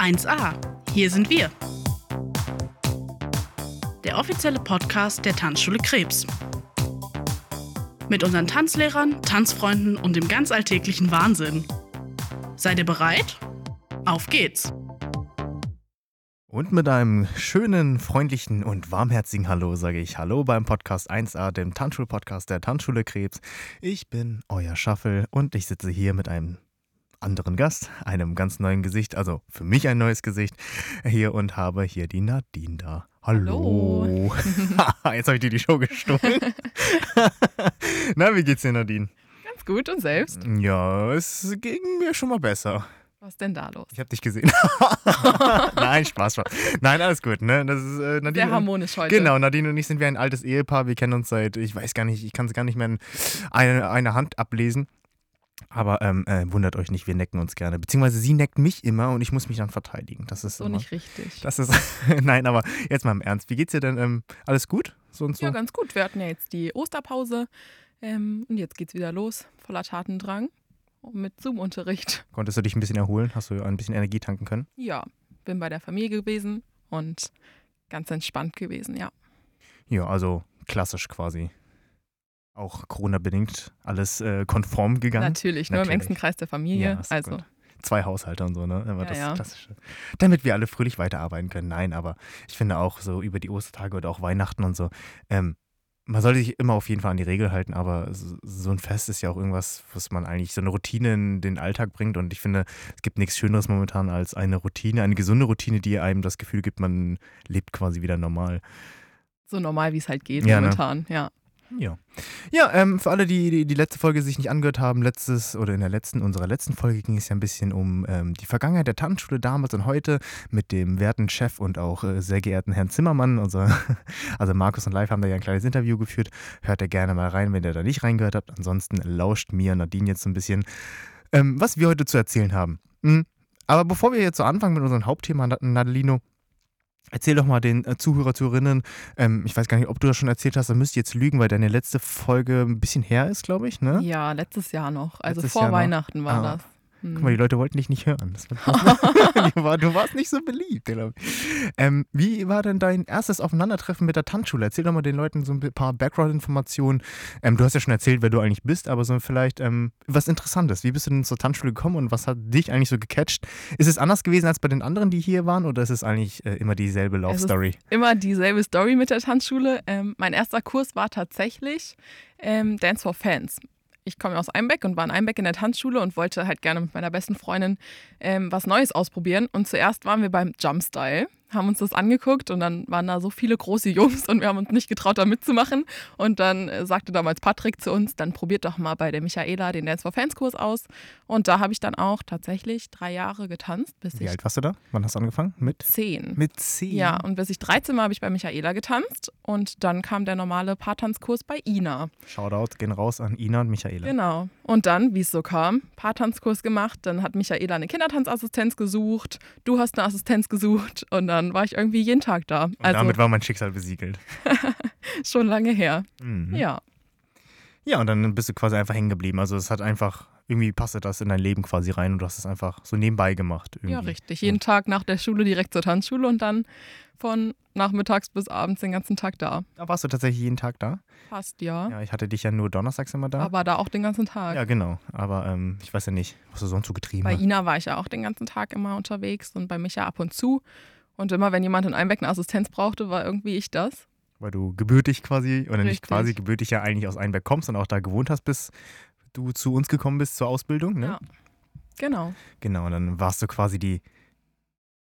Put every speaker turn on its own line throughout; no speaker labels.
1a. Hier sind wir. Der offizielle Podcast der Tanzschule Krebs. Mit unseren Tanzlehrern, Tanzfreunden und dem ganz alltäglichen Wahnsinn. Seid ihr bereit? Auf geht's!
Und mit einem schönen, freundlichen und warmherzigen Hallo sage ich Hallo beim Podcast 1a, dem Tanzschul-Podcast der Tanzschule Krebs. Ich bin euer Schaffel und ich sitze hier mit einem anderen Gast, einem ganz neuen Gesicht, also für mich ein neues Gesicht hier und habe hier die Nadine da. Hallo. Hallo. Jetzt habe ich dir die Show gestohlen. Na, wie geht's dir, Nadine?
Ganz gut und selbst?
Ja, es ging mir schon mal besser.
Was ist denn da los?
Ich habe dich gesehen. Nein, Spaß, Spaß. Nein, alles gut. Ne? Das ist, äh, Nadine
Sehr harmonisch heute.
Genau, Nadine und ich sind wie ein altes Ehepaar. Wir kennen uns seit, ich weiß gar nicht, ich kann es gar nicht mehr in eine, eine Hand ablesen. Aber ähm, äh, wundert euch nicht, wir necken uns gerne. Beziehungsweise sie neckt mich immer und ich muss mich dann verteidigen. Das ist
so
immer,
nicht richtig.
Das ist, nein, aber jetzt mal im Ernst. Wie geht's dir denn? Ähm, alles gut? So und so?
Ja, ganz gut. Wir hatten ja jetzt die Osterpause ähm, und jetzt geht's wieder los. Voller Tatendrang mit Zoom-Unterricht.
Konntest du dich ein bisschen erholen? Hast du ein bisschen Energie tanken können?
Ja, bin bei der Familie gewesen und ganz entspannt gewesen, ja.
Ja, also klassisch quasi. Auch Corona-bedingt alles äh, konform gegangen.
Natürlich, nur
Natürlich.
im engsten Kreis der Familie.
Ja,
also
gut. Zwei Haushalte und so, ne? Aber
Ja,
das
ja.
Klassische. Damit wir alle fröhlich weiterarbeiten können. Nein, aber ich finde auch so über die Ostertage oder auch Weihnachten und so, ähm, man sollte sich immer auf jeden Fall an die Regel halten, aber so, ein Fest ist ja auch irgendwas, was man eigentlich so eine Routine in den Alltag bringt. Und ich finde, es gibt nichts Schöneres momentan als eine Routine, eine gesunde Routine, die einem das Gefühl gibt, man lebt quasi wieder normal.
so normal, wie es halt geht
Ja, ne?
momentan, ja.
Ja. Ja, ähm, für alle, die, die die letzte Folge sich nicht angehört haben, letztes oder in der letzten, unserer letzten Folge ging es ja ein bisschen um ähm, die Vergangenheit der Tanzschule damals und heute mit dem werten Chef und auch äh, sehr geehrten Herrn Zimmermann. Unser, also Markus und Live haben da ja ein kleines Interview geführt. Hört da gerne mal rein, wenn ihr da nicht reingehört habt. Ansonsten lauscht mir Nadine jetzt so ein bisschen, ähm, was wir heute zu erzählen haben. Mhm. Aber bevor wir jetzt so anfangen mit unserem Hauptthema, Nad- Nadelino, Erzähl doch mal den äh, Zuhörer, Zuhörerinnen, ähm, ich weiß gar nicht, ob du das schon erzählt hast, da müsst ihr jetzt lügen, weil deine letzte Folge ein bisschen her ist, glaube ich, ne?
Ja, letztes Jahr noch. Also
Letztes
vor
Jahr noch?
Weihnachten war
Ah.
das. Hm.
Guck mal, die Leute wollten dich nicht hören. War, du, war, du warst nicht so beliebt. Ähm, wie war denn dein erstes Aufeinandertreffen mit der Tanzschule? Erzähl doch mal den Leuten so ein paar Background-Informationen. Ähm, du hast ja schon erzählt, wer du eigentlich bist, aber so vielleicht ähm, was Interessantes. Wie bist du denn zur Tanzschule gekommen und was hat dich eigentlich so gecatcht? Ist es anders gewesen als bei den anderen, die hier waren, oder ist es eigentlich äh, immer dieselbe Love
Es ist
Story?
immer dieselbe Story mit der Tanzschule. Ähm, mein erster Kurs war tatsächlich ähm, Dance for Fans. Ich komme aus Einbeck und war in Einbeck in der Tanzschule und wollte halt gerne mit meiner besten Freundin ähm, was Neues ausprobieren. Und zuerst waren wir beim Jumpstyle, haben uns das angeguckt und dann waren da so viele große Jungs und wir haben uns nicht getraut, da mitzumachen. Und dann äh, sagte damals Patrick zu uns, dann probiert doch mal bei der Michaela den Dance for Fans Kurs aus. Und da habe ich dann auch tatsächlich drei Jahre getanzt, bis
Wie
ich
alt warst du da? Wann hast du angefangen? Mit?
zehn.
Mit zehn.
Ja, und bis ich 13 war, habe ich bei Michaela getanzt und dann kam der normale Paartanzkurs bei Ina.
Shoutout gehen raus an Ina und Michaela.
Genau. Und dann, wie es so kam, Paartanzkurs gemacht, dann hat Michaela eine Kindertanzassistenz gesucht, du hast eine Assistenz gesucht und dann war ich irgendwie jeden Tag da.
Und
Also
damit war mein Schicksal besiegelt.
schon lange her.
Mhm.
Ja.
Ja, und dann bist du quasi einfach hängen geblieben. Also es hat einfach, irgendwie passte das in dein Leben quasi rein und du hast es einfach so nebenbei gemacht. Irgendwie.
Ja, richtig. Jeden Tag nach der Schule direkt zur Tanzschule und dann von nachmittags bis abends den ganzen Tag da.
Da warst du tatsächlich jeden Tag da.
Passt, ja.
Ja, ich hatte dich ja nur donnerstags immer da.
Aber da auch den ganzen Tag.
ja, genau. Aber ähm, ich weiß ja nicht, was du sonst so getrieben
Bei
hast.
Ina war ich ja auch den ganzen Tag immer unterwegs und bei Micha ab und zu. Und immer, wenn jemand in Einbeck eine Assistenz brauchte, war irgendwie ich das.
Weil du gebürtig quasi, oder nicht
Richtig.
quasi, gebürtig ja eigentlich aus Einberg kommst und auch da gewohnt hast, bis du zu uns gekommen bist zur Ausbildung. Ne?
Ja. Genau.
Genau, und dann warst du quasi die,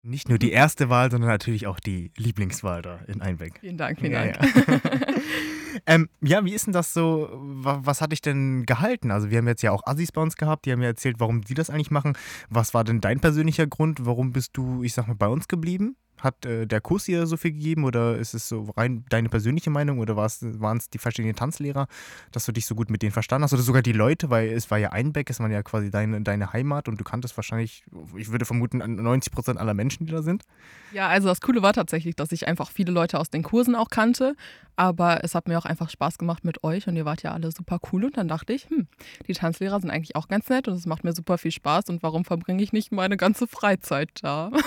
nicht nur die erste Wahl, sondern natürlich auch die Lieblingswahl da in Einbeck.
Vielen Dank, vielen
Ja,
Dank.
ja. ähm, ja, wie ist denn das so? wa- Was hat dich denn gehalten? Also, wir haben jetzt ja auch Assis bei uns gehabt, die haben mir erzählt, warum die das eigentlich machen. Was war denn dein persönlicher Grund? Warum bist du, ich sag mal, bei uns geblieben? Hat äh, der Kurs dir so viel gegeben oder ist es so rein deine persönliche Meinung oder waren es die verschiedenen Tanzlehrer, dass du dich so gut mit denen verstanden hast oder sogar die Leute, weil es war ja Einbeck, es war ja quasi deine, deine Heimat und du kanntest wahrscheinlich, ich würde vermuten, 90 Prozent aller Menschen, die da sind?
Ja, also das Coole war tatsächlich, dass ich einfach viele Leute aus den Kursen auch kannte, aber es hat mir auch einfach Spaß gemacht mit euch und ihr wart ja alle super cool und dann dachte ich, hm, die Tanzlehrer sind eigentlich auch ganz nett und es macht mir super viel Spaß und warum verbringe ich nicht meine ganze Freizeit da?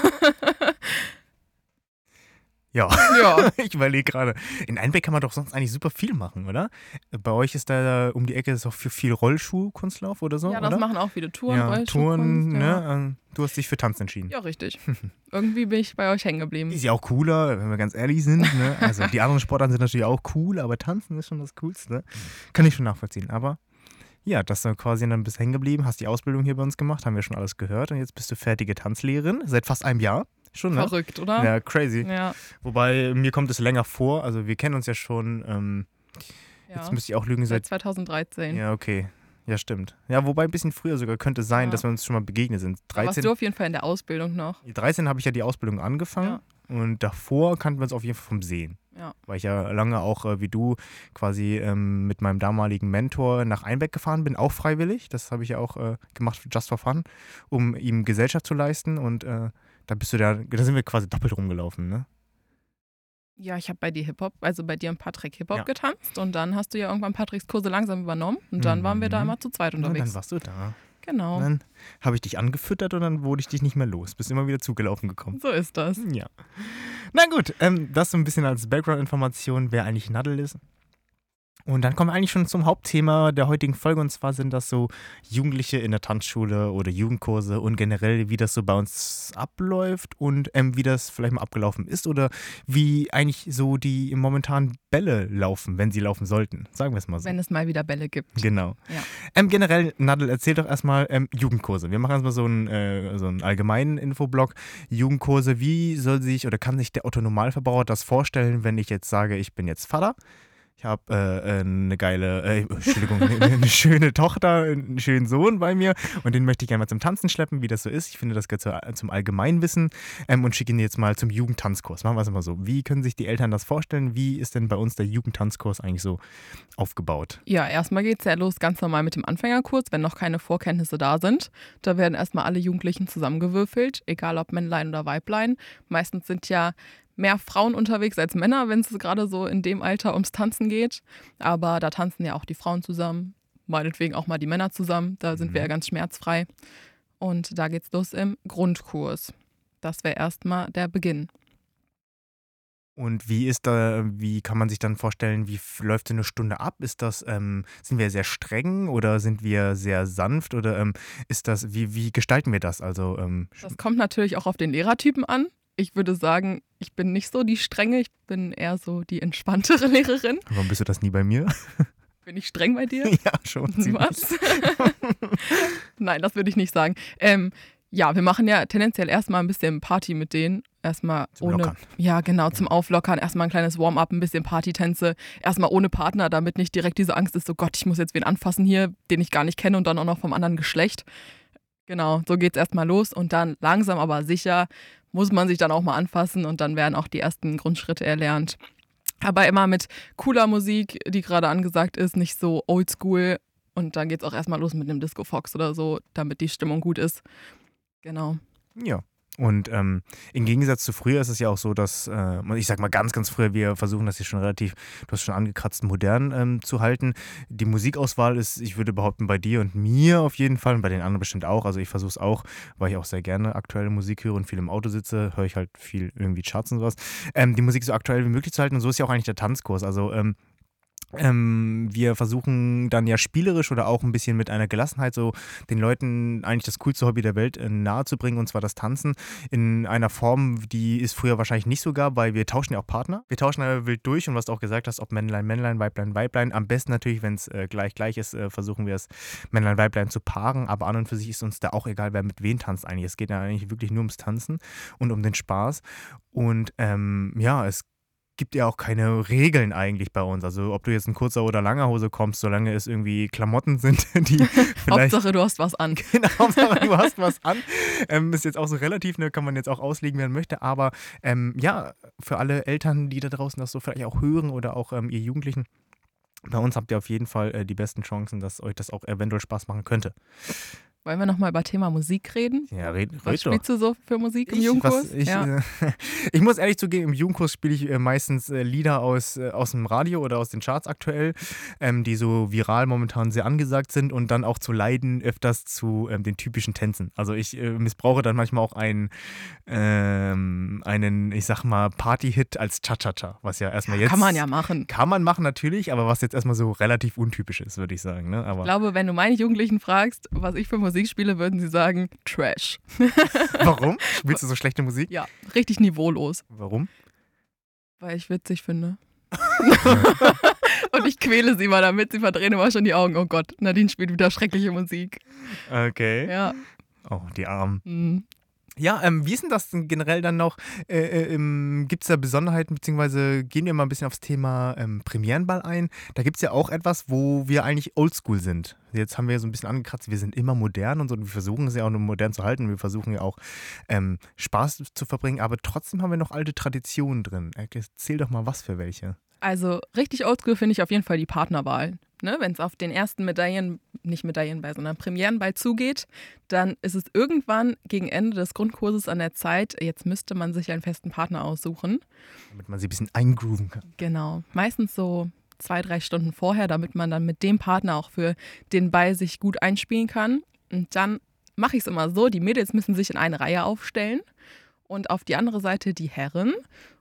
Ja,
Ja.
ich überlege gerade. In Einbeck kann man doch sonst eigentlich super viel machen, oder? Bei euch ist da um die Ecke ist auch für viel Rollschuh-Kunstlauf oder so,
ja, das
oder?
machen auch viele Touren,
ja, Touren,
ja.
ne? ähm, Du hast dich für Tanz entschieden.
Ja, richtig. Irgendwie bin ich bei euch hängen geblieben.
Ist ja auch cooler, wenn wir ganz ehrlich sind. Ne? Also die anderen Sportarten sind natürlich auch cool, aber Tanzen ist schon das Coolste. Kann ich schon nachvollziehen. Aber ja, dass du quasi dann bist hängen geblieben, hast die Ausbildung hier bei uns gemacht, haben wir schon alles gehört und jetzt bist du fertige Tanzlehrerin seit fast einem Jahr. Schon, ne?
Verrückt, oder?
Ja, crazy.
Ja.
Wobei mir kommt es länger vor. Also wir kennen uns ja schon. Ähm,
ja.
Jetzt müsste ich auch lügen
Seit
seit.
2013.
Ja, okay. Ja, stimmt. Ja, wobei ein bisschen früher sogar könnte sein,
Ja.
dass wir uns schon mal begegnet sind.
Da warst
13,
du auf jeden Fall in der Ausbildung noch.
13 habe ich ja die Ausbildung angefangen und davor kannten wir uns auf jeden Fall vom Sehen.
Ja.
Weil ich ja lange auch äh, wie du quasi ähm, mit meinem damaligen Mentor nach Einbeck gefahren bin, auch freiwillig. Das habe ich ja auch äh, gemacht, just for fun, um ihm Gesellschaft zu leisten. Und äh, da bist du da, da sind wir quasi doppelt rumgelaufen, ne?
Ja, ich habe bei dir Hip-Hop, also bei dir und Patrick Hip-Hop
Ja.
getanzt und dann hast du ja irgendwann Patricks Kurse langsam übernommen und dann waren wir da
Mhm.
immer zu zweit
Und dann
unterwegs.
warst du da.
Genau.
Und dann habe ich dich angefüttert und dann wurde ich dich nicht mehr los. Bist immer wieder zugelaufen gekommen.
So ist das.
Ja. Na gut, ähm, das so ein bisschen als Background-Information, wer eigentlich Nadel ist. Und dann kommen wir eigentlich schon zum Hauptthema der heutigen Folge und zwar sind das so Jugendliche in der Tanzschule oder Jugendkurse und generell, wie das so bei uns abläuft und ähm, wie das vielleicht mal abgelaufen ist oder wie eigentlich so die momentan Bälle laufen, wenn sie laufen sollten. Sagen wir es mal so.
Wenn es mal wieder Bälle gibt.
Genau.
Ja.
Ähm, generell, Nadel, erzähl doch erstmal ähm, Jugendkurse. Wir machen erstmal so einen, äh, so einen allgemeinen Infoblock. Jugendkurse, wie soll sich oder kann sich der Otto Normalverbraucher das vorstellen, wenn ich jetzt sage, ich bin jetzt Vater? Ich habe äh, äh, eine geile, äh, Entschuldigung, eine, eine schöne Tochter, einen schönen Sohn bei mir und den möchte ich gerne mal zum Tanzen schleppen, wie das so ist. Ich finde, das gehört zu, zum Allgemeinwissen ähm, und schicke ihn jetzt mal zum Jugendtanzkurs. Machen wir es mal so. Wie können sich die Eltern das vorstellen? Wie ist denn bei uns der Jugendtanzkurs eigentlich so aufgebaut?
Ja, erstmal geht es ja los ganz normal mit dem Anfängerkurs, wenn noch keine Vorkenntnisse da sind. Da werden erstmal alle Jugendlichen zusammengewürfelt, egal ob Männlein oder Weiblein. Meistens sind ja mehr Frauen unterwegs als Männer, wenn es gerade so in dem Alter ums Tanzen geht. Aber da tanzen ja auch die Frauen zusammen, meinetwegen auch mal die Männer zusammen. Da sind wir ja ganz schmerzfrei. Und da geht's los im Grundkurs. Das wäre erstmal der Beginn.
Und wie ist da, wie kann man sich dann vorstellen, wie läuft so eine Stunde ab? Ist das, ähm, sind wir sehr streng oder sind wir sehr sanft oder ähm, ist das, wie, wie gestalten wir das? Also, ähm,
Das kommt natürlich auch auf den Lehrertypen an. Ich würde sagen, ich bin nicht so die strenge, ich bin eher so die entspanntere Lehrerin.
warum bist du das nie bei mir?
Bin ich streng bei dir?
ja, schon. ziemlich.
Was? Nein, das würde ich nicht sagen. Ähm, ja, wir machen ja tendenziell erstmal ein bisschen Party mit denen. Erstmal
Zum
ohne.
Lockern.
Ja, genau, zum Auflockern. Erstmal ein kleines Warm-up, ein bisschen Partytänze. Erstmal ohne Partner, damit nicht direkt diese Angst ist, so Gott, ich muss jetzt wen anfassen hier, den ich gar nicht kenne und dann auch noch vom anderen Geschlecht. Genau, so geht's erstmal los und dann langsam aber sicher muss man sich dann auch mal anfassen und dann werden auch die ersten Grundschritte erlernt. Aber immer mit cooler Musik, die gerade angesagt ist, nicht so oldschool. Und dann geht's auch erstmal los mit einem Disco Fox oder so, damit die Stimmung gut ist. Genau.
Ja. Und ähm, im Gegensatz zu früher ist es ja auch so, dass, äh, ich sag mal ganz, ganz früher, wir versuchen das hier schon relativ, du hast schon angekratzt, modern ähm, zu halten. Die Musikauswahl ist, ich würde behaupten, bei dir und mir auf jeden Fall und bei den anderen bestimmt auch. Also ich versuche es auch, weil ich auch sehr gerne aktuelle Musik höre und viel im Auto sitze, höre ich halt viel irgendwie Charts und sowas. Ähm, die Musik so aktuell wie möglich zu halten und so ist ja auch eigentlich der Tanzkurs. Also ähm, ähm, wir versuchen dann ja spielerisch oder auch ein bisschen mit einer Gelassenheit so den Leuten eigentlich das coolste Hobby der Welt äh, nahezubringen und zwar das Tanzen in einer Form, die es früher wahrscheinlich nicht so gab, weil wir tauschen ja auch Partner. Wir tauschen ja wild durch und was du auch gesagt hast, ob Männlein, Männlein, Weiblein, Weiblein. Am besten natürlich, wenn es äh, gleich gleich ist, äh, versuchen wir es Männlein, Weiblein zu paaren, aber an und für sich ist uns da auch egal, wer mit wem tanzt eigentlich. Es geht ja eigentlich wirklich nur ums Tanzen und um den Spaß und ähm, ja, es gibt ja auch keine Regeln eigentlich bei uns. Also ob du jetzt in kurzer oder langer Hose kommst, solange es irgendwie Klamotten sind, die vielleicht...
Hauptsache, du hast was an.
Genau, Hauptsache, du hast was an. Ähm, ist jetzt auch so relativ, ne, kann man jetzt auch auslegen, man möchte. Aber ähm, ja, für alle Eltern, die da draußen das so vielleicht auch hören oder auch ähm, ihr Jugendlichen, bei uns habt ihr auf jeden Fall äh, die besten Chancen, dass euch das auch eventuell Spaß machen könnte.
Wollen wir nochmal über Thema Musik reden?
Ja, red, red
Was spielst du so für Musik im
Ich,
Jugendkurs?
was, ich,
ja.
äh, ich muss ehrlich zugeben, im Jugendkurs spiele ich äh, meistens äh, Lieder aus, aus dem Radio oder aus den Charts aktuell, ähm, die so viral momentan sehr angesagt sind und dann auch zu leiden öfters zu ähm, den typischen Tänzen. Also ich äh, missbrauche dann manchmal auch einen, ähm, einen ich sag mal, Party-Hit als Cha-Cha-Cha, was ja erstmal jetzt...
Kann man ja machen.
Kann man machen natürlich, aber was jetzt erstmal so relativ untypisch ist, würde ich sagen. Ne? Aber
Ich glaube, wenn du meine Jugendlichen fragst, was ich für Musik spiele, würden sie sagen, Trash.
warum? Spielst du so schlechte Musik?
Ja, richtig niveaulos,
Warum?
weil ich witzig finde. Und ich quäle sie mal damit, sie verdrehen immer schon die Augen. Oh Gott, Nadine spielt wieder schreckliche Musik.
Okay.
Ja.
Oh, die Armen.
hm.
Ja, ähm, wie ist denn das denn generell dann noch? Äh, äh, gibt es da Besonderheiten, beziehungsweise gehen wir mal ein bisschen aufs Thema ähm, Premierenball ein? Da gibt es ja auch etwas, wo wir eigentlich oldschool sind. Jetzt haben wir so ein bisschen angekratzt, wir sind immer modern und so. Und wir versuchen es ja auch nur modern zu halten. Wir versuchen ja auch ähm, Spaß zu verbringen, aber trotzdem haben wir noch alte Traditionen drin. Erzähl doch mal, was für welche.
Also richtig oldschool finde ich auf jeden Fall die Partnerwahl. Ne? Wenn es auf den ersten Medaillen, nicht Medaillenball, sondern Premierenball zugeht, dann ist es irgendwann gegen Ende des Grundkurses an der Zeit, jetzt müsste man sich einen festen Partner aussuchen.
Damit man sie ein bisschen eingrooven kann.
Genau. Meistens so zwei, drei Stunden vorher, damit man dann mit dem Partner auch für den Ball sich gut einspielen kann. Und dann mache ich es immer so, die Mädels müssen sich in eine Reihe aufstellen und auf die andere Seite die Herren.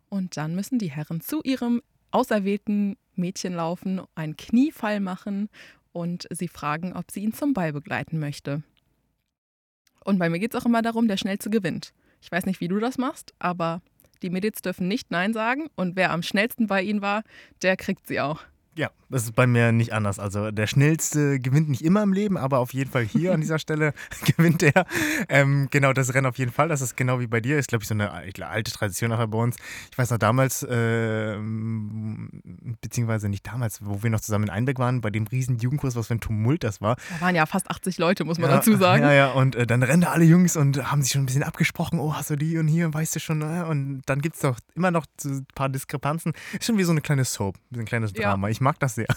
Und dann müssen die Herren zu ihrem auserwählten Mädchen laufen, einen Kniefall machen und sie fragen, ob sie ihn zum Ball begleiten möchte. Und bei mir geht es auch immer darum, der Schnellste gewinnt. Ich weiß nicht, wie du das machst, aber die Mädels dürfen nicht Nein sagen und wer am schnellsten bei ihnen war, der kriegt sie auch.
Ja, das ist bei mir nicht anders. Also der Schnellste gewinnt nicht immer im Leben, aber auf jeden Fall hier an dieser Stelle gewinnt er. Ähm, genau, das Rennen auf jeden Fall. Das ist genau wie bei dir. Ist, glaube ich, so eine alte Tradition nachher bei uns. Ich weiß noch damals, äh, beziehungsweise nicht damals, wo wir noch zusammen in Einbeck waren, bei dem riesen Jugendkurs, was für ein Tumult das war.
Da waren ja fast 80 Leute, muss man
ja,
dazu sagen.
Ja, ja, und äh, dann rennen da alle Jungs und haben sich schon ein bisschen abgesprochen. Oh, hast du die und hier, weißt du schon. Äh? Und dann gibt es doch immer noch ein paar Diskrepanzen. Ist schon wie so eine kleine Soap, ein kleines
Ja.
Drama. Ich mag das sehr.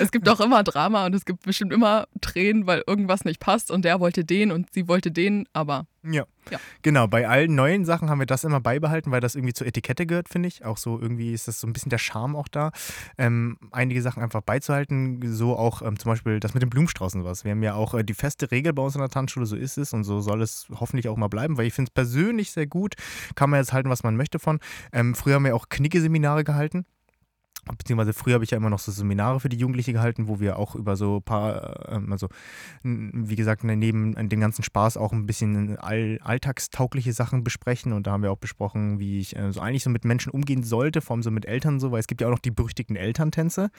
Es gibt auch immer Drama und es gibt bestimmt immer Tränen, weil irgendwas nicht passt und der wollte den und sie wollte den, aber
Ja.
Ja.
Genau, bei allen neuen Sachen haben wir das immer beibehalten, weil das irgendwie zur Etikette gehört, finde ich. Auch so irgendwie ist das so ein bisschen der Charme auch da, ähm, einige Sachen einfach beizuhalten. So auch ähm, zum Beispiel das mit den Blumenstraußen und was. Wir haben ja auch äh, die feste Regel bei uns in der Tanzschule, so ist es und so soll es hoffentlich auch mal bleiben, weil ich finde es persönlich sehr gut. Kann man jetzt halten, was man möchte von. Ähm, früher haben wir auch Knicke-Seminare gehalten. Beziehungsweise früher habe ich ja immer noch so Seminare für die Jugendliche gehalten, wo wir auch über so ein paar, ähm, also wie gesagt, ne, neben dem ganzen Spaß auch ein bisschen all, alltagstaugliche Sachen besprechen. Und da haben wir auch besprochen, wie ich äh, so eigentlich so mit Menschen umgehen sollte, vor allem so mit Eltern so, weil es gibt ja auch noch die berüchtigten Elterntänze,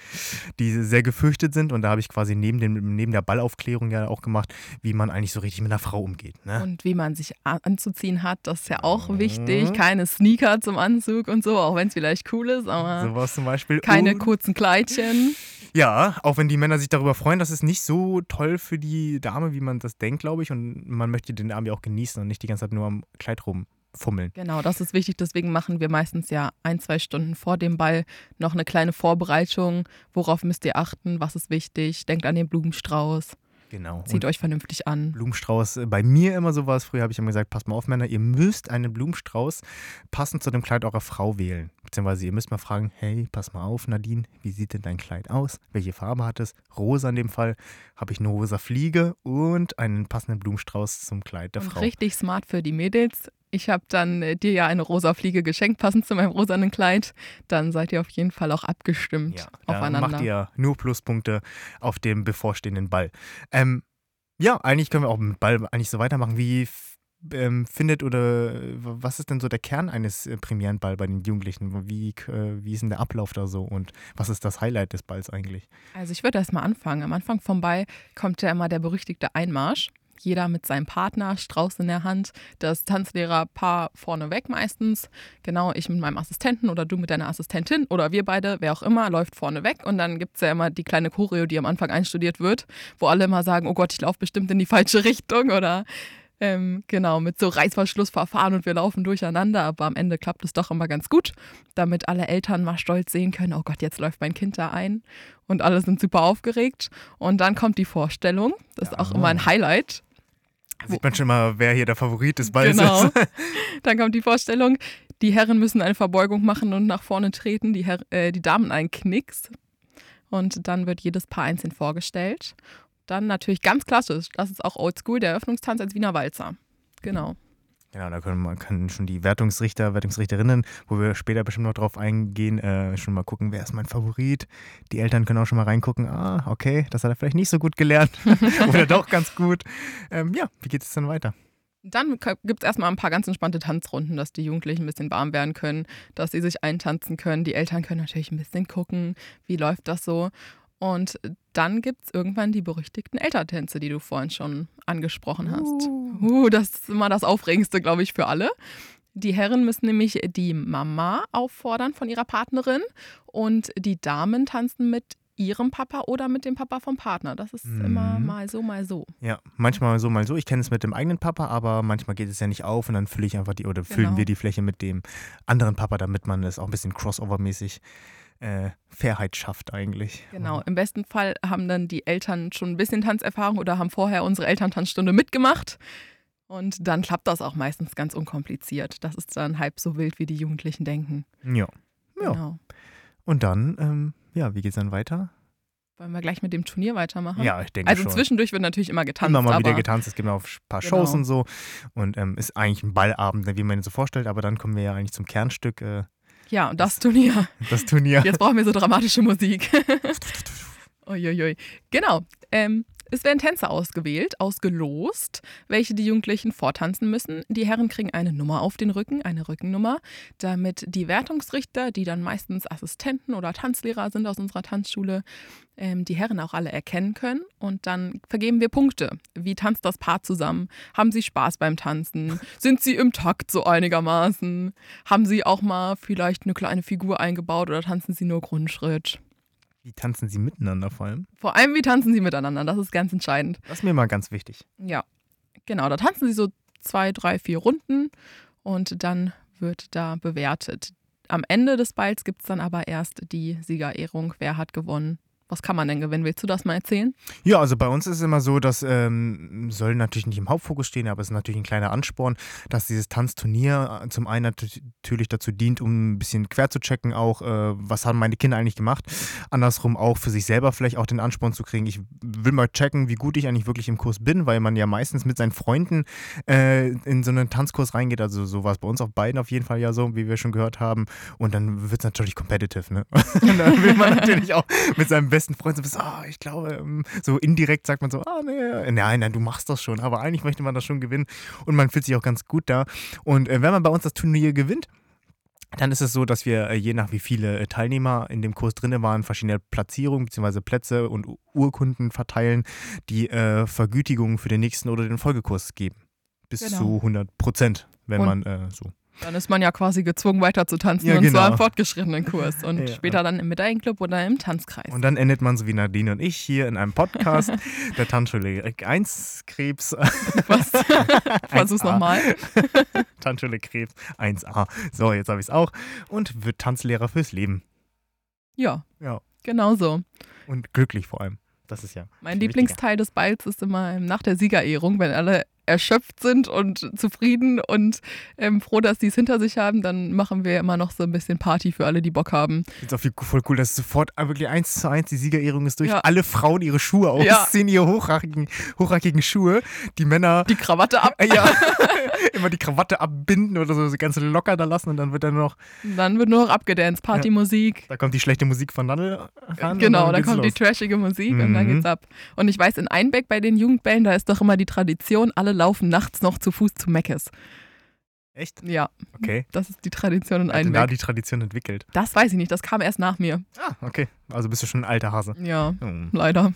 die sehr gefürchtet sind. Und da habe ich quasi neben, dem, neben der Ballaufklärung ja auch gemacht, wie man eigentlich so richtig mit einer Frau umgeht. Ne?
und wie man sich anzuziehen hat, das ist ja auch
Mhm.
wichtig. Keine Sneaker zum Anzug und so, auch wenn es vielleicht cool ist, aber
Sowas zum Beispiel.
Keine
Und-
kurzen Kleidchen.
Ja, auch wenn die Männer sich darüber freuen, das ist nicht so toll für die Dame, wie man das denkt, glaube ich. Und man möchte den Abend ja auch genießen und nicht die ganze Zeit nur am Kleid rumfummeln.
Genau, das ist wichtig. Deswegen machen wir meistens ja ein, zwei Stunden vor dem Ball noch eine kleine Vorbereitung. Worauf müsst ihr achten? Was ist wichtig? Denkt an den Blumenstrauß.
Genau.
Zieht euch vernünftig an.
Blumenstrauß, äh, bei mir immer so war es, früher habe ich immer gesagt, passt mal auf Männer, ihr müsst einen Blumenstrauß passend zu dem Kleid eurer Frau wählen. Beziehungsweise ihr müsst mal fragen, hey, pass mal auf Nadine, wie sieht denn dein Kleid aus? Welche Farbe hat es? Rosa in dem Fall. Habe ich eine rosa Fliege und einen passenden Blumenstrauß zum Kleid der
Und
Frau.
richtig smart für die Mädels. Ich habe dann äh, dir ja eine rosa Fliege geschenkt, passend zu meinem rosanen Kleid. Dann seid ihr auf jeden Fall auch abgestimmt
Ja,
aufeinander.
macht ihr nur Pluspunkte auf dem bevorstehenden Ball. Ähm, ja, eigentlich können wir auch mit Ball eigentlich so weitermachen. Wie ähm, findet oder was ist denn so der Kern eines äh, Premierenball bei den Jugendlichen? Wie, äh, wie ist denn der Ablauf da so und was ist das Highlight des Balls eigentlich?
Also ich würde erst mal anfangen. Am Anfang vom Ball kommt ja immer der berüchtigte Einmarsch. Jeder mit seinem Partner, Strauß in der Hand. Das Tanzlehrerpaar vorneweg meistens. Genau, ich mit meinem Assistenten oder du mit deiner Assistentin oder wir beide, wer auch immer, läuft vorneweg. Und dann gibt es ja immer die kleine Choreo, die am Anfang einstudiert wird, wo alle immer sagen, oh Gott, ich laufe bestimmt in die falsche Richtung oder ähm, genau, mit so Reißverschlussverfahren und wir laufen durcheinander, aber am Ende klappt es doch immer ganz gut, damit alle Eltern mal stolz sehen können, oh Gott, jetzt läuft mein Kind da ein und alle sind super aufgeregt. Und dann kommt die Vorstellung, das ist auch immer ein Highlight.
Sieht man schon mal, wer hier der Favorit des Balls
Genau.
ist.
Dann kommt die Vorstellung, die Herren müssen eine Verbeugung machen und nach vorne treten, die, Herr, äh, die Damen einen Knicks. Und dann wird jedes Paar einzeln vorgestellt. Dann natürlich ganz klassisch, das ist auch oldschool, der Eröffnungstanz als Wiener Walzer. Genau.
Genau, da können, man schon die Wertungsrichter, Wertungsrichterinnen, wo wir später bestimmt noch drauf eingehen, äh, schon mal gucken, wer ist mein Favorit. Die Eltern können auch schon mal reingucken, ah, okay, das hat er vielleicht nicht so gut gelernt oder doch ganz gut. Ähm, ja, wie geht es dann weiter?
Dann gibt es erstmal ein paar ganz entspannte Tanzrunden, dass die Jugendlichen ein bisschen warm werden können, dass sie sich eintanzen können. Die Eltern können natürlich ein bisschen gucken, wie läuft das so. Und dann gibt es irgendwann die berüchtigten Elterntänze, die du vorhin schon angesprochen hast. Uh, das ist immer das Aufregendste, glaube ich, für alle. Die Herren müssen nämlich die Mama auffordern von ihrer Partnerin und die Damen tanzen mit ihrem Papa oder mit dem Papa vom Partner. Das ist
Mhm.
immer mal so, mal so.
Ja, manchmal so, mal so. Ich kenne es mit dem eigenen Papa, aber manchmal geht es ja nicht auf und dann fülle ich einfach die, oder füllen
Genau.
wir die Fläche mit dem anderen Papa, damit man es auch ein bisschen crossover-mäßig äh, Fairheit schafft eigentlich.
Genau, im besten Fall haben dann die Eltern schon ein bisschen Tanzerfahrung oder haben vorher unsere Elterntanzstunde mitgemacht. Und dann klappt das auch meistens ganz unkompliziert. Das ist dann halb so wild, wie die Jugendlichen denken.
Ja. Ja.
Genau.
Und dann, ähm, ja, wie geht's dann weiter?
Wollen wir gleich mit dem Turnier weitermachen?
Ja, ich denke
Also
schon.
zwischendurch wird natürlich immer getanzt.
Immer mal wieder getanzt, es gibt auch ein paar
Genau.
Shows und so. Und ähm, ist eigentlich ein Ballabend, wie man ihn so vorstellt, aber dann kommen wir ja eigentlich zum Kernstück, äh,
Ja, und das Turnier.
das Turnier.
Jetzt brauchen wir so dramatische Musik. Uiuiui. Genau. Ähm, es werden Tänzer ausgewählt, ausgelost, welche die Jugendlichen vortanzen müssen. Die Herren kriegen eine Nummer auf den Rücken, eine Rückennummer, damit die Wertungsrichter, die dann meistens Assistenten oder Tanzlehrer sind aus unserer Tanzschule, ähm, die Herren auch alle erkennen können. Und dann vergeben wir Punkte. Wie tanzt das Paar zusammen? Haben sie Spaß beim Tanzen? Sind sie im Takt so einigermaßen? Haben sie auch mal vielleicht eine kleine Figur eingebaut oder tanzen sie nur Grundschritt?
Wie tanzen sie miteinander vor allem?
Vor allem, wie tanzen sie miteinander? Das ist ganz entscheidend.
Das ist mir mal ganz wichtig.
Ja, genau. Da tanzen sie so zwei, drei, vier Runden und dann wird da bewertet. Am Ende des Balls gibt es dann aber erst die Siegerehrung. Wer hat gewonnen? Was kann man denn gewinnen? Willst du das mal erzählen?
Ja, also bei uns ist es immer so, das ähm, soll natürlich nicht im Hauptfokus stehen, aber es ist natürlich ein kleiner Ansporn, dass dieses Tanzturnier äh, zum einen nat- natürlich dazu dient, um ein bisschen quer zu checken, auch äh, was haben meine Kinder eigentlich gemacht. Andersrum auch für sich selber vielleicht auch den Ansporn zu kriegen. Ich will mal checken, wie gut ich eigentlich wirklich im Kurs bin, weil man ja meistens mit seinen Freunden äh, in so einen Tanzkurs reingeht. Also so war es bei uns auf beiden auf jeden Fall ja so, wie wir schon gehört haben. Und dann wird es natürlich competitive, ne? Und dann will man natürlich auch mit seinem besten Freund so bisschen, ah, ich glaube, ähm, so indirekt sagt man so, ah, nee, nein, nein, du machst das schon. Aber eigentlich möchte man das schon gewinnen. Und man fühlt sich auch ganz gut da. Und äh, wenn man bei uns das Turnier gewinnt, dann ist es so, dass wir äh, je nach wie viele äh, Teilnehmer in dem Kurs drin waren, verschiedene Platzierungen bzw. Plätze und Urkunden verteilen, die äh, Vergütigungen für den nächsten oder den Folgekurs geben. Bis
Genau.
zu 100 Prozent, wenn
Und-
man äh, so.
Dann ist man ja quasi gezwungen, weiter zu tanzen
Ja,
und zwar
genau.
im fortgeschrittenen Kurs und
Ja.
später dann im Medaillenclub oder im Tanzkreis.
Und dann endet man so wie Nadine und ich hier in einem Podcast der Tanzschule 1 Krebs.
Was? Versuch's
1A.
nochmal.
Tanzschule Krebs 1a. So, jetzt habe ich es auch. Und wird Tanzlehrer fürs Leben.
Ja,
Ja.
genau so.
Und glücklich vor allem. Das ist ja.
Mein Lieblingsteil des Balls ist immer nach der Siegerehrung, wenn alle erschöpft sind und zufrieden und ähm, froh, dass sie es hinter sich haben, dann machen wir immer noch so ein bisschen Party für alle, die Bock haben.
Ist auch viel, voll cool, dass sofort wirklich eins zu eins die Siegerehrung ist durch.
Ja.
Alle Frauen ihre Schuhe
Ja.
ausziehen, ihre hochrackigen, hochrackigen Schuhe. Die Männer
Die Krawatte ab,
äh, ja, immer die Krawatte abbinden oder so, so ganz locker da lassen und dann wird dann noch,
dann wird nur noch abgedanced, Partymusik.
da kommt die schlechte Musik von Nadel ran.
Genau,
geht's
kommt die
los.
trashige Musik und dann
Mhm.
geht's ab. Und ich weiß, in Einbeck bei den Jugendbällen, da ist doch immer die Tradition, alle laufen nachts noch zu Fuß zu Meckes.
Echt?
Ja,
Okay.
das ist die Tradition in
denn da die Tradition entwickelt?
Das weiß ich nicht, das kam erst nach mir.
Ah, okay. Also bist du schon ein alter Hase.
Ja,
Hm.
leider.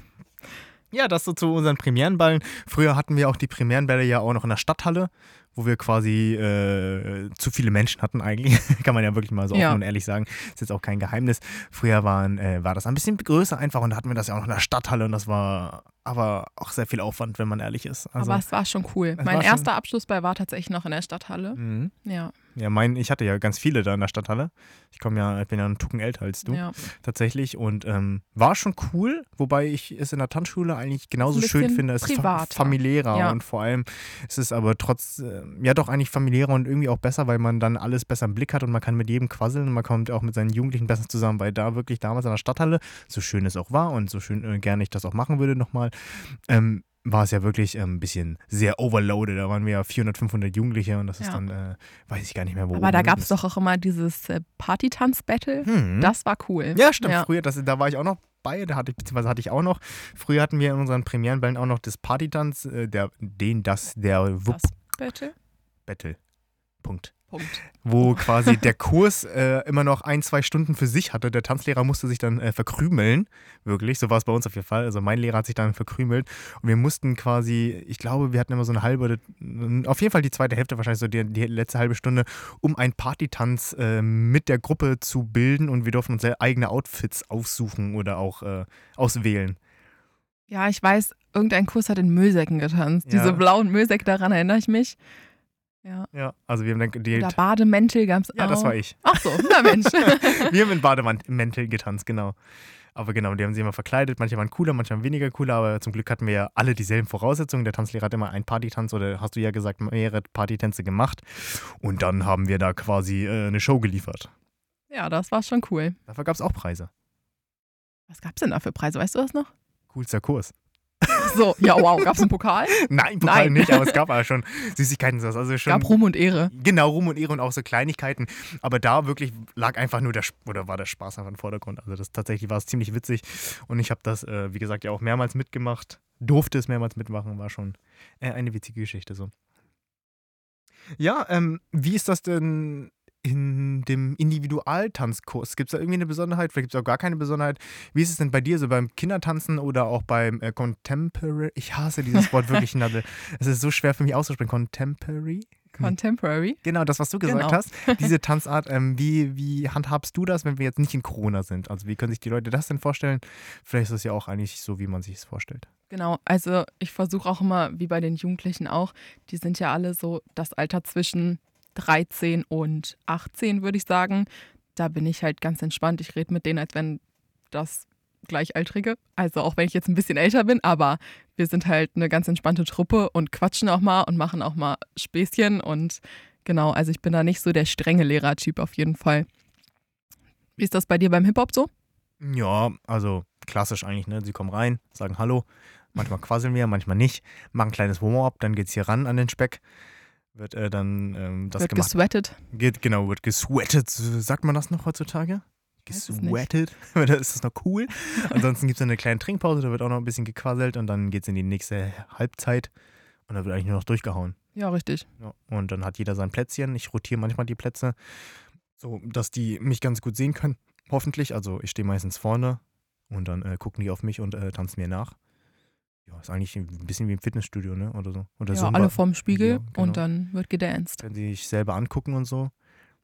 Ja, das so zu unseren Premierenballen. Früher hatten wir auch die Premierenbälle ja auch noch in der Stadthalle, wo wir quasi äh, zu viele Menschen hatten eigentlich. Kann man ja wirklich mal so offen
Ja.
und ehrlich sagen. Ist jetzt auch kein Geheimnis. Früher waren, äh, war das ein bisschen größer einfach und da hatten wir das ja auch noch in der Stadthalle und das war aber auch sehr viel Aufwand, wenn man ehrlich ist. Also,
Aber es war schon cool. Mein
war schon-
erster Abschlussball war tatsächlich noch in der Stadthalle.
Mhm.
Ja,
Ja, mein, ich hatte ja ganz viele da in der Stadthalle. Ich komme ja, ich bin ja einen Tucken älter als du.
ja.
tatsächlich und ähm, war schon cool, wobei ich es in der Tanzschule eigentlich genauso
ein
schön finde. Es ist familiärer
Ja.
und vor allem ist es aber trotz, äh, ja doch eigentlich familiärer und irgendwie auch besser, weil man dann alles besser im Blick hat und man kann mit jedem quasseln und man kommt auch mit seinen Jugendlichen besser zusammen, weil da wirklich damals in der Stadthalle, so schön es auch war und so schön äh, gerne ich das auch machen würde nochmal, ähm, war es ja wirklich ähm, ein bisschen sehr overloaded. Da waren wir ja 400, 500 Jugendliche und das ist
Ja.
dann, äh, weiß ich gar nicht mehr, wo.
Aber da gab es
ist.
doch auch immer dieses äh, Partytanz-Battle.
Hm.
Das war cool.
Ja, stimmt.
Ja.
Früher, das, da war ich auch noch bei, da hatte ich, beziehungsweise hatte ich auch noch. Früher hatten wir in unseren Premierenbällen auch noch das Partytanz, äh, der, den, das, der Wupp
Battle.
Battle. Punkt.
Punkt.
Wo quasi der Kurs äh, immer noch ein, zwei Stunden für sich hatte. Der Tanzlehrer musste sich dann äh, verkrümeln. Wirklich, so war es bei uns auf jeden Fall. Also mein Lehrer hat sich dann verkrümelt. Und wir mussten quasi, ich glaube, wir hatten immer so eine halbe, oder- auf jeden Fall die zweite Hälfte, wahrscheinlich so die, die letzte halbe Stunde, um einen Partytanz äh, mit der Gruppe zu bilden. Und wir durften uns eigene Outfits aussuchen oder auch äh, auswählen.
Ja, ich weiß, irgendein Kurs hat in Müllsäcken getanzt.
Ja.
Diese blauen Müllsäcke, daran erinnere ich mich. Ja.
Ja, also wir haben dann die,
Oder Bademäntel gab es
Ja,
auch.
das war ich.
Ach so, na Mensch.
Wir haben in Bademäntel getanzt, genau. Aber genau, die haben sie immer verkleidet. Manche waren cooler, manche waren weniger cooler, aber zum Glück hatten wir ja alle dieselben Voraussetzungen. Der Tanzlehrer hat immer einen Partytanz oder hast du ja gesagt, mehrere Partytänze gemacht. Und dann haben wir da quasi äh, eine Show geliefert.
ja, das war schon cool.
Dafür gab es auch Preise.
Was gab's denn da für Preise? Weißt du das noch?
Coolster Kurs.
So, ja, wow. Gab's einen Pokal?
Nein, Pokal
Nein.
nicht, aber es gab aber schon Süßigkeiten. sowas. Also schon,
Gab Ruhm und Ehre.
Genau, Ruhm und Ehre und auch so Kleinigkeiten. Aber da wirklich lag einfach nur der, oder war der Spaß einfach im Vordergrund. Also das tatsächlich war es ziemlich witzig. Und ich habe das, äh, wie gesagt, ja auch mehrmals mitgemacht. Durfte es mehrmals mitmachen, war schon äh, eine witzige Geschichte so. Ja, ähm, wie ist das denn in dem Individualtanzkurs? Gibt es da irgendwie eine Besonderheit? Vielleicht gibt es auch gar keine Besonderheit. Wie ist es denn bei dir so beim Kindertanzen oder auch beim äh, Contemporary? Ich hasse dieses Wort wirklich, Nadel. Es ist so schwer für mich auszusprechen. Contemporary?
Contemporary.
Genau, das, was du gesagt
Genau.
hast. Diese Tanzart, ähm, wie, wie handhabst du das, wenn wir jetzt nicht in Corona sind? Also wie können sich die Leute das denn vorstellen? Vielleicht ist es ja auch eigentlich so, wie man sich es vorstellt.
Genau, also ich versuche auch immer, wie bei den Jugendlichen auch, die sind ja alle so das Alter zwischen 13 und 18, würde ich sagen. Da bin ich halt ganz entspannt. Ich rede mit denen, als wenn das Gleichaltrige. Also auch wenn ich jetzt ein bisschen älter bin, aber wir sind halt eine ganz entspannte Truppe und quatschen auch mal und machen auch mal Späßchen. Und genau, also ich bin da nicht so der strenge Lehrertyp auf jeden Fall. Wie ist das bei dir beim Hip-Hop so?
Ja, also klassisch eigentlich, ne? Sie kommen rein, sagen Hallo. Manchmal quasseln wir, manchmal nicht. Machen ein kleines Warm-up, dann geht's hier ran an den Speck. Wird äh, dann ähm, das
Wird
gemacht.
gesweatet.
Geht, genau, wird gesweatet. Sagt man das noch heutzutage? Gesweatet. da ist das noch cool. Ansonsten gibt es eine kleine Trinkpause, da wird auch noch ein bisschen gequasselt und dann geht es in die nächste Halbzeit und da wird eigentlich nur noch durchgehauen.
Ja, richtig.
Ja. Und dann hat jeder sein Plätzchen. Ich rotiere manchmal die Plätze, so dass die mich ganz gut sehen können. Hoffentlich. Also ich stehe meistens vorne und dann äh, gucken die auf mich und äh, tanzen mir nach. Ja, ist eigentlich ein bisschen wie im Fitnessstudio, ne? Oder so. Oder
Ja,
Zumba.
alle vorm Spiegel
Ja, genau.
und dann wird gedanced.
Können sie sich selber angucken und so.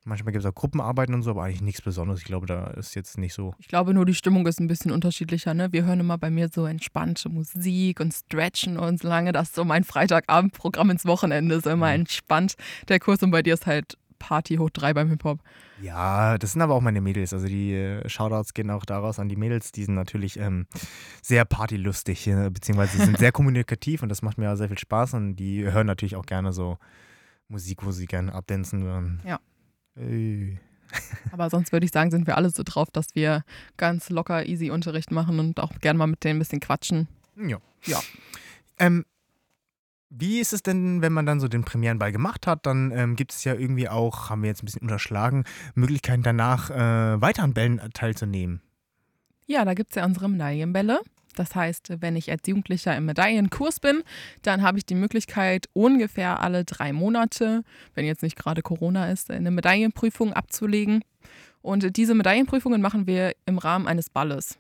Manchmal gibt es auch Gruppenarbeiten und so, aber eigentlich nichts Besonderes. Ich glaube, da ist jetzt nicht so.
Ich glaube nur, die Stimmung ist ein bisschen unterschiedlicher. Ne? Wir hören immer bei mir so entspannte Musik und stretchen und solange das so mein Freitagabendprogramm ins Wochenende ist, immer
Mhm.
entspannt. Der Kurs und bei dir ist halt Party hoch drei beim Hip-Hop.
Ja, das sind aber auch meine Mädels. Also die äh, Shoutouts gehen auch daraus an die Mädels. Die sind natürlich ähm, sehr partylustig, äh, beziehungsweise sind sehr kommunikativ und das macht mir auch sehr viel Spaß. Und die hören natürlich auch gerne so Musik, wo sie gerne abdancen würden.
Ja.
Ey.
Aber sonst würde ich sagen, sind wir alle so drauf, dass wir ganz locker, easy Unterricht machen und auch gerne mal mit denen ein bisschen quatschen.
Ja.
Ja.
Ähm, wie ist es denn, wenn man dann so den Premierenball gemacht hat? Dann ähm, gibt es ja irgendwie auch, haben wir jetzt ein bisschen unterschlagen, Möglichkeiten danach äh, weiter an Bällen teilzunehmen.
Ja, da gibt es ja unsere Medaillenbälle. Das heißt, wenn ich als Jugendlicher im Medaillenkurs bin, dann habe ich die Möglichkeit, ungefähr alle drei Monate, wenn jetzt nicht gerade Corona ist, eine Medaillenprüfung abzulegen. Und diese Medaillenprüfungen machen wir im Rahmen eines Balles.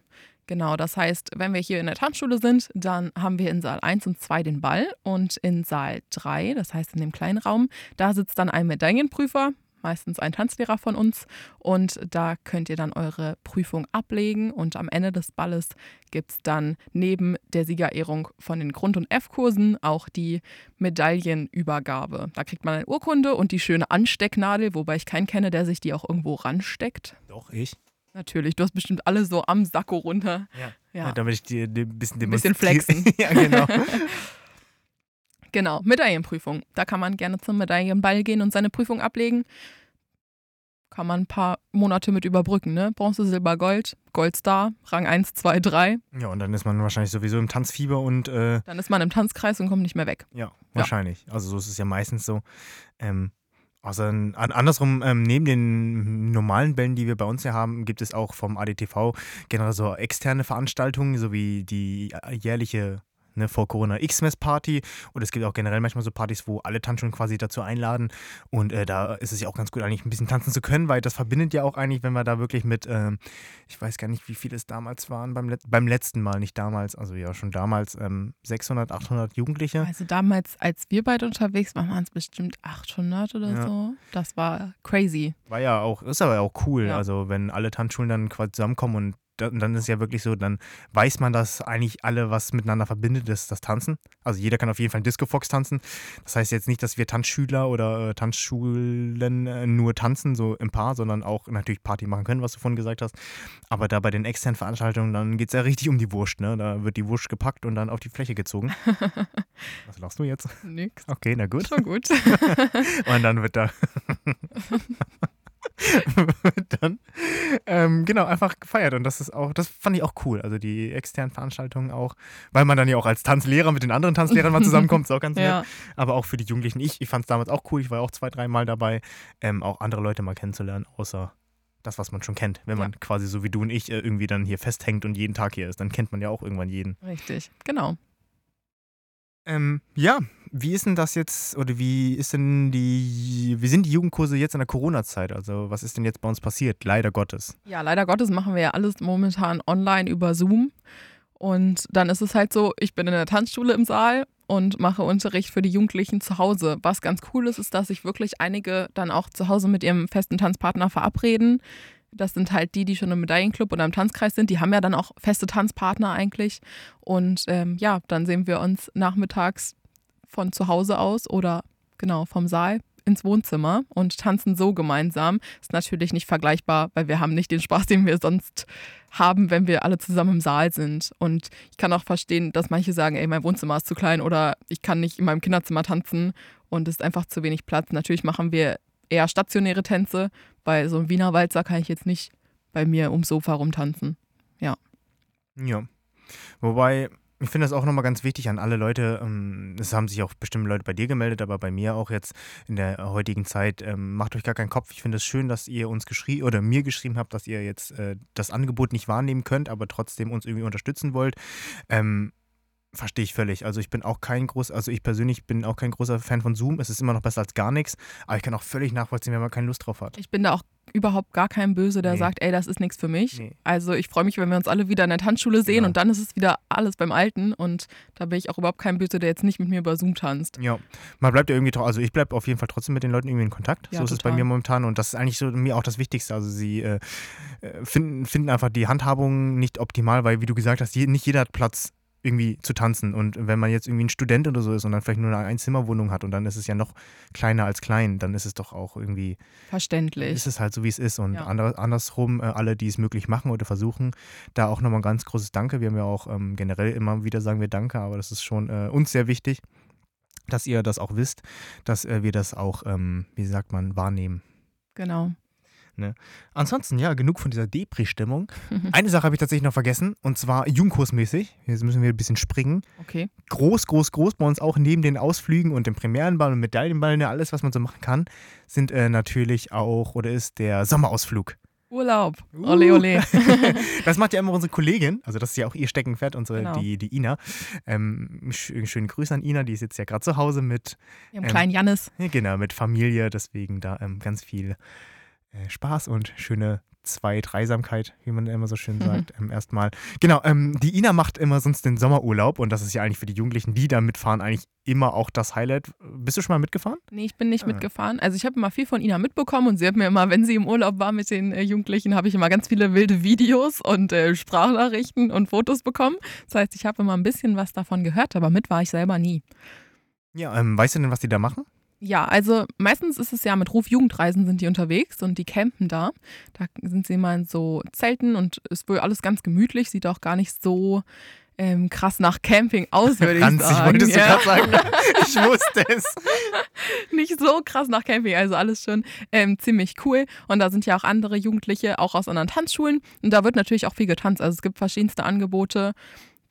Genau, das heißt, wenn wir hier in der Tanzschule sind, dann haben wir in Saal 1 und 2 den Ball und in Saal 3, das heißt in dem kleinen Raum, da sitzt dann ein Medaillenprüfer, meistens ein Tanzlehrer von uns und da könnt ihr dann eure Prüfung ablegen und am Ende des Balles gibt es dann neben der Siegerehrung von den Grund- und F-Kursen auch die Medaillenübergabe. Da kriegt man eine Urkunde und die schöne Anstecknadel, wobei ich keinen kenne, der sich die auch irgendwo ransteckt.
Doch, ich.
Natürlich, du hast bestimmt alle so am Sakko runter.
Ja.
Ja.
Damit ich dir ein bisschen
Ein bisschen flexen.
ja, genau.
Genau, Medaillenprüfung. Da kann man gerne zum Medaillenball gehen und seine Prüfung ablegen. Kann man ein paar Monate mit überbrücken, ne? Bronze, Silber, Gold, Goldstar, Rang 1, 2, 3.
Ja, und dann ist man wahrscheinlich sowieso im Tanzfieber und äh,
Dann ist man im Tanzkreis und kommt nicht mehr weg.
ja, wahrscheinlich. Also so ist es ja meistens so. Ähm, außer an, andersrum, ähm, neben den normalen Bällen, die wir bei uns hier haben, gibt es auch vom ADTV generell so externe Veranstaltungen, so wie die äh, jährliche ne, vor Corona X-Mess-Party. Und es gibt auch generell manchmal so Partys, wo alle Tanzschulen quasi dazu einladen. Und äh, da ist es ja auch ganz gut, eigentlich ein bisschen tanzen zu können, weil das verbindet ja auch eigentlich, wenn wir da wirklich mit, ähm, ich weiß gar nicht, wie viele es damals waren, beim, Let beim letzten Mal, nicht damals, also ja schon damals, ähm, 600, 800 Jugendliche.
Also damals, als wir beide unterwegs waren, waren es bestimmt 800 oder
Ja.
so. Das war crazy.
War ja auch, ist aber auch cool.
Ja.
Also wenn alle Tanzschulen dann quasi zusammenkommen und dann ist es ja wirklich so, dann weiß man, dass eigentlich alle was miteinander verbindet, ist das Tanzen. Also jeder kann auf jeden Fall Disco Fox tanzen. Das heißt jetzt nicht, dass wir Tanzschüler oder äh, Tanzschulen äh, nur tanzen, so im Paar, sondern auch natürlich Party machen können, was du vorhin gesagt hast. Aber da bei den externen Veranstaltungen, dann geht es ja richtig um die Wurst, ne? Da wird die Wurst gepackt und dann auf die Fläche gezogen. was lachst du jetzt?
Nix.
Okay, na gut.
Schon gut.
Und dann wird da. wird dann ähm, genau einfach gefeiert. Und das ist auch das fand ich auch cool. Also die externen Veranstaltungen auch weil man dann ja auch als Tanzlehrer mit den anderen Tanzlehrern mal zusammenkommt. Ist auch ganz nett.
Ja.
aber auch für die Jugendlichen. Ich ich fand es damals auch cool. Ich war auch zwei dreimal dabei ähm, auch andere Leute mal kennenzulernen außer das was man schon kennt. Wenn man quasi so wie du und ich äh, irgendwie dann hier festhängt und jeden Tag hier ist dann kennt man ja auch irgendwann jeden.
Richtig. Genau.
ähm, ja, wie ist denn das jetzt oder wie ist denn die, wie sind die Jugendkurse jetzt in der Corona-Zeit? Also was ist denn jetzt bei uns passiert? Leider Gottes.
Ja, leider Gottes machen wir ja alles momentan online über Zoom. Und dann ist es halt so, ich bin in der Tanzschule im Saal und mache Unterricht für die Jugendlichen zu Hause. Was ganz cool ist, ist, dass sich wirklich einige dann auch zu Hause mit ihrem festen Tanzpartner verabreden. Das sind halt die, die schon im Medaillenclub oder im Tanzkreis sind. Die haben ja dann auch feste Tanzpartner eigentlich. Und ähm, ja, dann sehen wir uns nachmittags von zu Hause aus oder genau vom Saal ins Wohnzimmer und tanzen so gemeinsam. Ist natürlich nicht vergleichbar, weil wir haben nicht den Spaß, den wir sonst haben, wenn wir alle zusammen im Saal sind. Und ich kann auch verstehen, dass manche sagen, ey, mein Wohnzimmer ist zu klein oder ich kann nicht in meinem Kinderzimmer tanzen und es ist einfach zu wenig Platz. Natürlich machen wir eher stationäre Tänze, weil so ein Wiener Walzer kann ich jetzt nicht bei mir ums Sofa rumtanzen.
Ja. Wobei, ich finde das auch nochmal ganz wichtig an alle Leute. ähm, Es haben sich auch bestimmt Leute bei dir gemeldet, aber bei mir auch jetzt in der heutigen Zeit. ähm, Macht euch gar keinen Kopf. Ich finde es schön, dass ihr uns geschrieben oder mir geschrieben habt, dass ihr jetzt äh, das Angebot nicht wahrnehmen könnt, aber trotzdem uns irgendwie unterstützen wollt. Ähm, Verstehe ich völlig. Also ich bin auch kein groß, also ich persönlich bin auch kein großer Fan von Zoom. Es ist immer noch besser als gar nichts, aber ich kann auch völlig nachvollziehen, wenn man keine Lust drauf hat.
Ich bin da auch überhaupt gar kein Böse, der
Nee.
sagt, ey, das ist nichts für mich.
Nee.
Also ich freue mich, wenn wir uns alle wieder in der Tanzschule sehen
Genau.
und dann ist es wieder alles beim Alten und da bin ich auch überhaupt kein Böse, der jetzt nicht mit mir über Zoom tanzt.
Ja, man bleibt ja irgendwie, also ich bleibe auf jeden Fall trotzdem mit den Leuten irgendwie in Kontakt.
Ja,
so ist es bei
total.
mir momentan und das ist eigentlich so mir auch das Wichtigste. Also sie äh, äh, finden, finden einfach die Handhabung nicht optimal, weil wie du gesagt hast, je, nicht jeder hat Platz irgendwie zu tanzen und wenn man jetzt irgendwie ein Student oder so ist und dann vielleicht nur eine Einzimmerwohnung hat und dann ist es ja noch kleiner als klein, dann ist es doch auch irgendwie,
Verständlich.
ist es halt so, wie es ist und
Ja.
ander, andersrum, äh, alle, die es möglich machen oder versuchen, da auch nochmal ein ganz großes Danke. Wir haben ja auch ähm, generell immer wieder sagen wir Danke, aber das ist schon äh, uns sehr wichtig dass ihr das auch wisst, dass äh, wir das auch, ähm, wie sagt man, wahrnehmen.
Genau.
Ansonsten, ja, genug von dieser Depri-Stimmung. Eine Sache habe ich tatsächlich noch vergessen, und zwar Jugendkursmäßig. Jetzt müssen wir ein bisschen springen.
Okay.
Groß, groß, groß bei uns auch neben den Ausflügen und dem Premierenball und Medaillenball, ne, alles, was man so machen kann, sind äh, natürlich auch oder ist der Sommerausflug.
Urlaub.
Uh.
Ole, ole.
Das macht ja immer unsere Kollegin, also das ist ja auch ihr Steckenpferd, unsere,
Genau.
die, die Ina. Ähm, sch schönen Grüße an Ina, die ist jetzt ja gerade zu Hause mit
Wir haben
Ähm,
kleinen Jannis.
Ja, genau, mit Familie, deswegen da ähm, ganz viel Spaß und schöne zwei Dreisamkeit, wie man immer so schön sagt, ähm, erstmal. Genau, ähm, die Ina macht immer sonst den Sommerurlaub und das ist ja eigentlich für die Jugendlichen, die da mitfahren, eigentlich immer auch das Highlight. Bist du schon mal mitgefahren?
Nee, ich bin nicht
Ah.
mitgefahren. Also ich habe immer viel von Ina mitbekommen und sie hat mir immer, wenn sie im Urlaub war mit den äh, Jugendlichen, habe ich immer ganz viele wilde Videos und äh, Sprachnachrichten und Fotos bekommen. Das heißt, ich habe immer ein bisschen was davon gehört, aber mit war ich selber nie.
Ja, ähm, weißt du denn, was die da machen?
Ja, also meistens ist es ja mit Ruf Jugendreisen sind die unterwegs und die campen da. Da sind sie immer in so Zelten und ist wohl alles ganz gemütlich, sieht auch gar nicht so ähm, krass nach Camping aus, würde ich sagen.
wolltest du
Ja.
gerade sagen? Ich wusste es.
nicht so krass nach Camping, also alles schon ähm, ziemlich cool. Und da sind ja auch andere Jugendliche, auch aus anderen Tanzschulen. Und da wird natürlich auch viel getanzt. Also es gibt verschiedenste Angebote.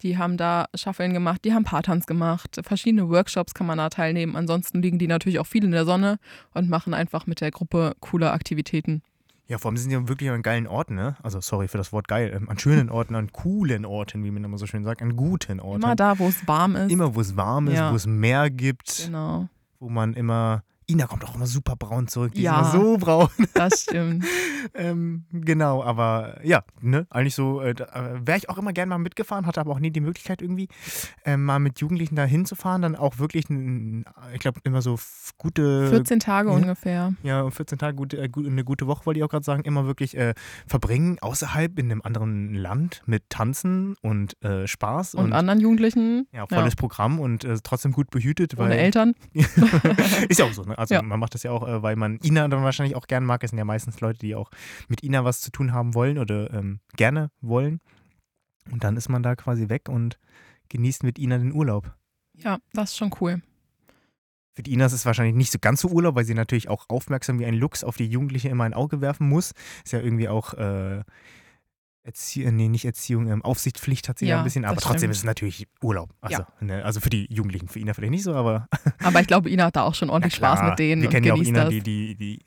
Die haben da Schaffeln gemacht, die haben Paartanz gemacht, verschiedene Workshops kann man da teilnehmen. Ansonsten liegen die natürlich auch viel in der Sonne und machen einfach mit der Gruppe coole Aktivitäten.
Ja, vor allem sind die ja wirklich an geilen Orten, ne? Also sorry für das Wort geil. Ähm, an schönen Orten, an coolen Orten, wie man immer so schön sagt, an guten Orten.
Immer da, wo es warm ist.
Immer, wo es warm ist,
Ja.
wo es Meer gibt,
Genau,
wo man immer. Ina kommt auch immer super braun zurück. Die
Ja.
ist immer so braun.
das stimmt.
ähm, genau, aber ja, ne, eigentlich so, äh, wäre ich auch immer gern mal mitgefahren, hatte aber auch nie die Möglichkeit irgendwie, äh, mal mit Jugendlichen da hinzufahren, dann auch wirklich, ein, ich glaube, immer so gute
14 Tage
ja.
ungefähr.
Ja, 14 Tage, gute, äh, gut- eine gute Woche, wollte ich auch gerade sagen, immer wirklich äh, verbringen außerhalb in einem anderen Land mit Tanzen und äh, Spaß
Und, anderen Jugendlichen,
ja, volles Programm und äh, trotzdem gut behütet, weil
ohne Eltern.
ist ja auch so, ne? Also
Ja.
man macht das ja auch, äh, weil man Ina dann wahrscheinlich auch gern mag. Es sind ja meistens Leute, die auch mit Ina was zu tun haben wollen oder ähm, gerne wollen. Und dann ist man da quasi weg und genießt mit Ina den Urlaub.
Ja, das ist schon cool.
Für die Ina ist es wahrscheinlich nicht so ganz so Urlaub, weil sie natürlich auch aufmerksam wie ein Luchs auf die Jugendliche immer ein Auge werfen muss. Ist ja irgendwie auch äh, Erziehung, nee, nicht Erziehung, ähm, Aufsichtspflicht hat sie ja,
Ja,
ein bisschen, aber trotzdem
stimmt.
ist es natürlich Urlaub. Also,
Ja.
ne, also für die Jugendlichen, für Ina vielleicht nicht so, aber
Aber ich glaube, Ina hat da auch schon ordentlich Spaß mit denen
Wir kennen ja auch Ina,
das.
die, die, die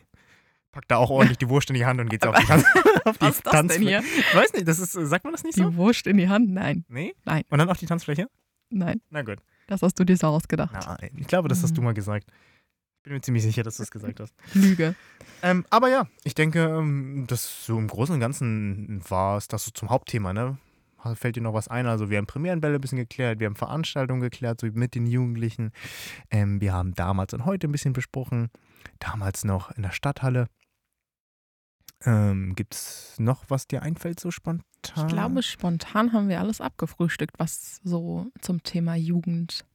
packt da auch ordentlich die Wurst in die Hand und geht auf die, Tanz auf die
Was ist das denn
Tanzfläche.
hier?
Ich weiß nicht, das ist, sagt man das nicht so?
Die Wurst in die Hand? Nein,
Nee?
Nein.
Und dann auf die Tanzfläche?
nein.
Na gut.
Das hast du dir so ausgedacht.
Nein, ich glaube, das hast du
Mhm.
mal gesagt. Ich bin mir ziemlich sicher, dass du das gesagt hast.
Lüge.
Ähm, aber ja, ich denke, ähm, das so im Großen und Ganzen war es das so zum Hauptthema, ne? Fällt dir noch was ein? Also wir haben Premierenbälle ein bisschen geklärt, wir haben Veranstaltungen geklärt, so mit den Jugendlichen. Ähm, wir haben damals und heute ein bisschen besprochen. Damals noch in der Stadthalle. Ähm, Gibt es noch, was dir einfällt, so spontan?
Ich glaube, spontan haben wir alles abgefrühstückt, was so zum Thema Jugend.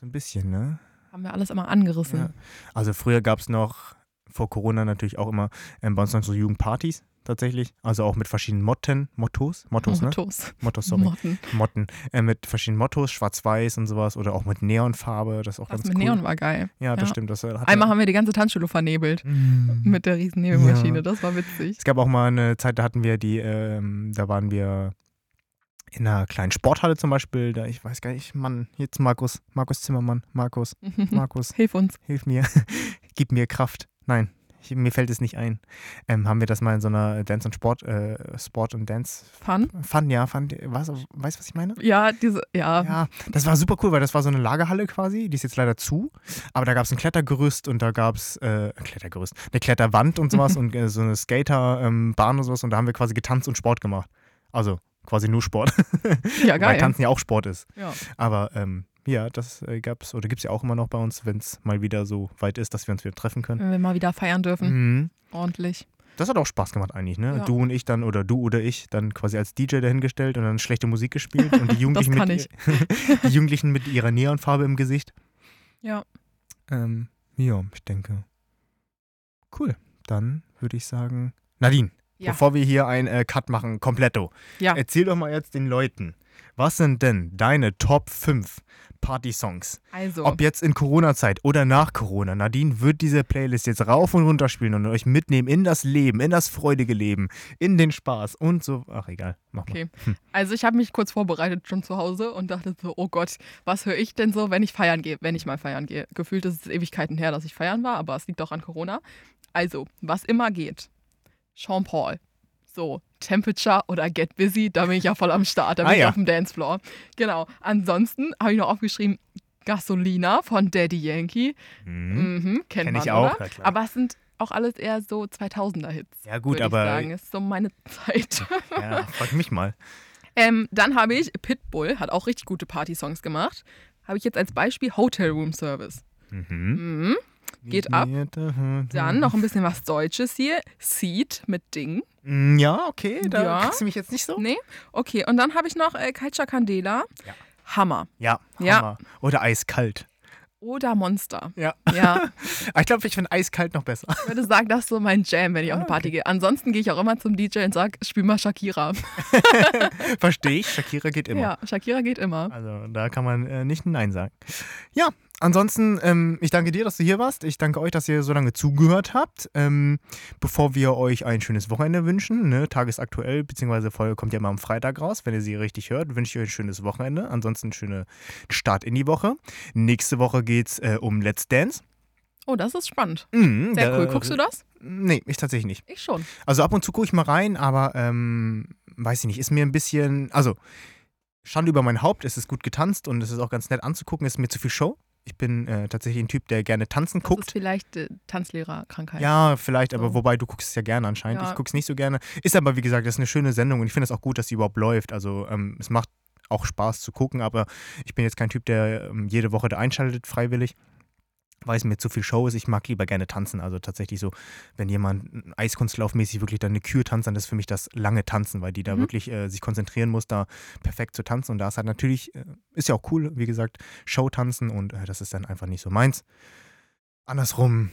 So ein bisschen, ne?
Haben wir alles immer angerissen.
Ja. Also früher gab es noch, vor Corona natürlich auch immer, ähm, bei uns noch so Jugendpartys tatsächlich. Also auch mit verschiedenen Motten, Mottos, Mottos, ne?
Mottos.
Mottos, sorry.
Motten.
Motten. Äh, mit verschiedenen Mottos, schwarz-weiß und sowas. Oder auch mit Neonfarbe, das ist auch
Das
ganz
mit
cool.
Neon war geil.
Ja, das
Ja.
stimmt. Das,
Einmal haben wir die ganze Tanzschule vernebelt
Mm.
mit der riesen Nebelmaschine.
Ja.
Das war witzig.
Es gab auch mal eine Zeit, da hatten wir die, ähm, da waren wir in einer kleinen Sporthalle zum Beispiel. Da, ich weiß gar nicht, Mann, jetzt Markus, Markus Zimmermann, Markus, Markus,
Hilf uns.
hilf mir, gib mir Kraft. Nein, ich, mir fällt es nicht ein. Ähm, haben wir das mal in so einer Dance und Sport, äh, Sport und Dance
Fun?
Fun, ja, Fun, was, weißt du, was ich meine?
Ja, diese, ja.
Ja, das war super cool, weil das war so eine Lagerhalle quasi, die ist jetzt leider zu, aber da gab es ein Klettergerüst und da gab es äh, ein Klettergerüst, eine Kletterwand und sowas und äh, so eine Skaterbahn und sowas und da haben wir quasi getanzt und Sport gemacht. Also quasi nur Sport,
Ja,
weil
geil.
Tanzen ja auch Sport ist.
Ja.
Aber ähm, ja, das äh, gab es oder gibt es ja auch immer noch bei uns, wenn es mal wieder so weit ist, dass wir uns wieder treffen können.
Wenn wir mal wieder feiern dürfen.
Mhm.
Ordentlich.
Das hat auch Spaß gemacht eigentlich, ne?
Ja.
Du und ich dann oder du oder ich dann quasi als DJ dahingestellt und dann schlechte Musik gespielt und die Jugendlichen,
kann
mit, die Jugendlichen mit ihrer Neonfarbe im Gesicht.
Ja.
Ähm, ja, ich denke. Cool. Dann würde ich sagen, Nadine,
Ja.
bevor wir hier einen äh, Cut machen, kompletto,
Ja.
erzähl doch mal jetzt den Leuten, was sind denn deine Top 5 Party-Songs?
Also,
Ob jetzt in Corona-Zeit oder nach Corona. Nadine wird diese Playlist jetzt rauf und runter spielen und euch mitnehmen in das Leben, in das freudige Leben, in den Spaß und so. Ach, egal. Mach mal.
Okay. also ich habe mich kurz vorbereitet schon zu Hause und dachte so, oh Gott, was höre ich denn so, wenn ich feiern gehe, wenn ich mal feiern gehe? Gefühlt ist es Ewigkeiten her, dass ich feiern war, aber es liegt auch an Corona. Also, was immer geht. Sean Paul. So, Temperature oder Get Busy, da bin ich ja voll am Start, da bin
Ah,
ich
ja.
auf dem Dancefloor. Genau. Ansonsten habe ich noch aufgeschrieben, Gasolina von Daddy Yankee.
Mhm.
Mhm, kennt
Kenn
man,
ich auch,
oder? Aber es sind auch alles eher so 2000er-Hits.
Ja, gut, aber-
Ich sagen. Ist so meine Zeit.
Ja, frag mich mal.
ähm, dann habe ich Pitbull, hat auch richtig gute Party-Songs gemacht. Habe ich jetzt als Beispiel Hotel Room Service.
Mhm.
Geht ab. Dann noch ein bisschen was Deutsches hier. Seed mit Ding.
Mm, Ja, okay, da
Ja.
kriegst du mich jetzt nicht so.
Nee? Okay, und dann habe ich noch äh, Culture Candela.
Ja.
Hammer.
Ja,
Ja.
Hammer. Oder eiskalt.
Oder Monster.
Ja.
Ja,
Ich glaube, ich finde eiskalt noch besser.
ich würde sagen, das ist so mein Jam, wenn ich auf eine Party gehe. Ansonsten gehe ich auch immer zum DJ und sage, spiel mal Shakira.
Verstehe ich. Shakira geht immer.
Ja, Shakira geht immer.
Also da kann man äh, nicht Nein sagen. Ja, ansonsten, ähm, ich danke dir, dass du hier warst. Ich danke euch, dass ihr so lange zugehört habt. Ähm, bevor wir euch ein schönes Wochenende wünschen, ne, tagesaktuell, beziehungsweise Folge kommt ja immer am Freitag raus, wenn ihr sie richtig hört, wünsche ich euch ein schönes Wochenende. Ansonsten einen schönen Start in die Woche. Nächste Woche geht es äh, um Let's Dance.
Oh, das ist spannend.
Mhm,
Sehr cool. Guckst du das?
Nee, ich tatsächlich nicht.
Ich schon.
Also ab und zu gucke ich mal rein, aber ähm, weiß ich nicht, ist mir ein bisschen, also Schande über mein Haupt, es ist gut getanzt und es ist auch ganz nett anzugucken, ist mir zu viel Show. Ich bin äh, tatsächlich ein Typ, der gerne tanzen
Das ist
guckt.
vielleicht äh, Tanzlehrerkrankheit.
Ja, vielleicht, aber
So.
wobei du guckst es ja gerne anscheinend.
Ja.
Ich gucke es nicht so gerne. Ist aber, wie gesagt, das ist eine schöne Sendung und ich finde es auch gut, dass sie überhaupt läuft. Also ähm, es macht auch Spaß zu gucken, aber ich bin jetzt kein Typ, der ähm, jede Woche da einschaltet, freiwillig. Weil es mir zu viel Show ist, ich mag lieber gerne tanzen. Also tatsächlich so, wenn jemand eiskunstlaufmäßig wirklich dann eine Kür tanzt, dann ist für mich das lange Tanzen, weil die da
Mhm.
wirklich äh, sich konzentrieren muss, da perfekt zu tanzen. Und da ist halt natürlich, äh, ist ja auch cool, wie gesagt, Show-Tanzen und äh, das ist dann einfach nicht so meins. Andersrum,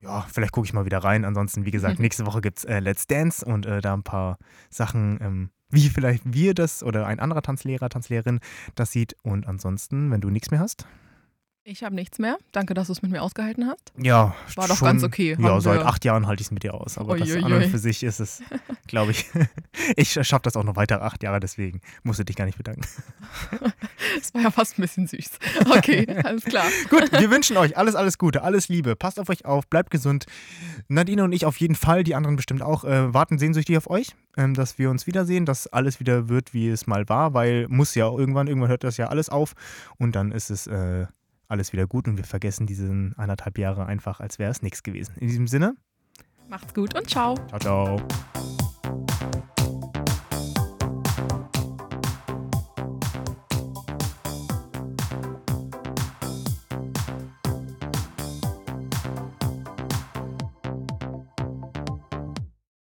ja, vielleicht gucke ich mal wieder rein. Ansonsten, wie gesagt,
Mhm.
nächste Woche gibt es äh, Let's Dance und äh, da ein paar Sachen, ähm, wie vielleicht wir das oder ein anderer Tanzlehrer, Tanzlehrerin das sieht. Und ansonsten, wenn du nichts mehr hast.
Ich habe nichts mehr. Danke, dass du es mit mir ausgehalten hast.
Ja,
War doch
schon,
ganz okay.
Ja, seit acht Jahren halte ich es mit dir aus. Aber das
Uiuiui.
an und für sich ist es, glaube ich, ich schaffe das auch noch weitere acht Jahre, deswegen musst du dich gar nicht bedanken.
Das war ja fast ein bisschen süß. Okay, alles klar.
Gut, wir wünschen euch alles, alles Gute, alles Liebe. Passt auf euch auf, bleibt gesund. Nadine und ich auf jeden Fall, die anderen bestimmt auch, äh, warten sehnsüchtig auf euch, ähm, dass wir uns wiedersehen, dass alles wieder wird, wie es mal war, weil muss ja irgendwann, irgendwann hört das ja alles auf und dann ist es äh, alles wieder gut und wir vergessen diese anderthalb Jahre einfach, als wäre es nichts gewesen. In diesem Sinne,
Macht's gut und ciao.
ciao, ciao.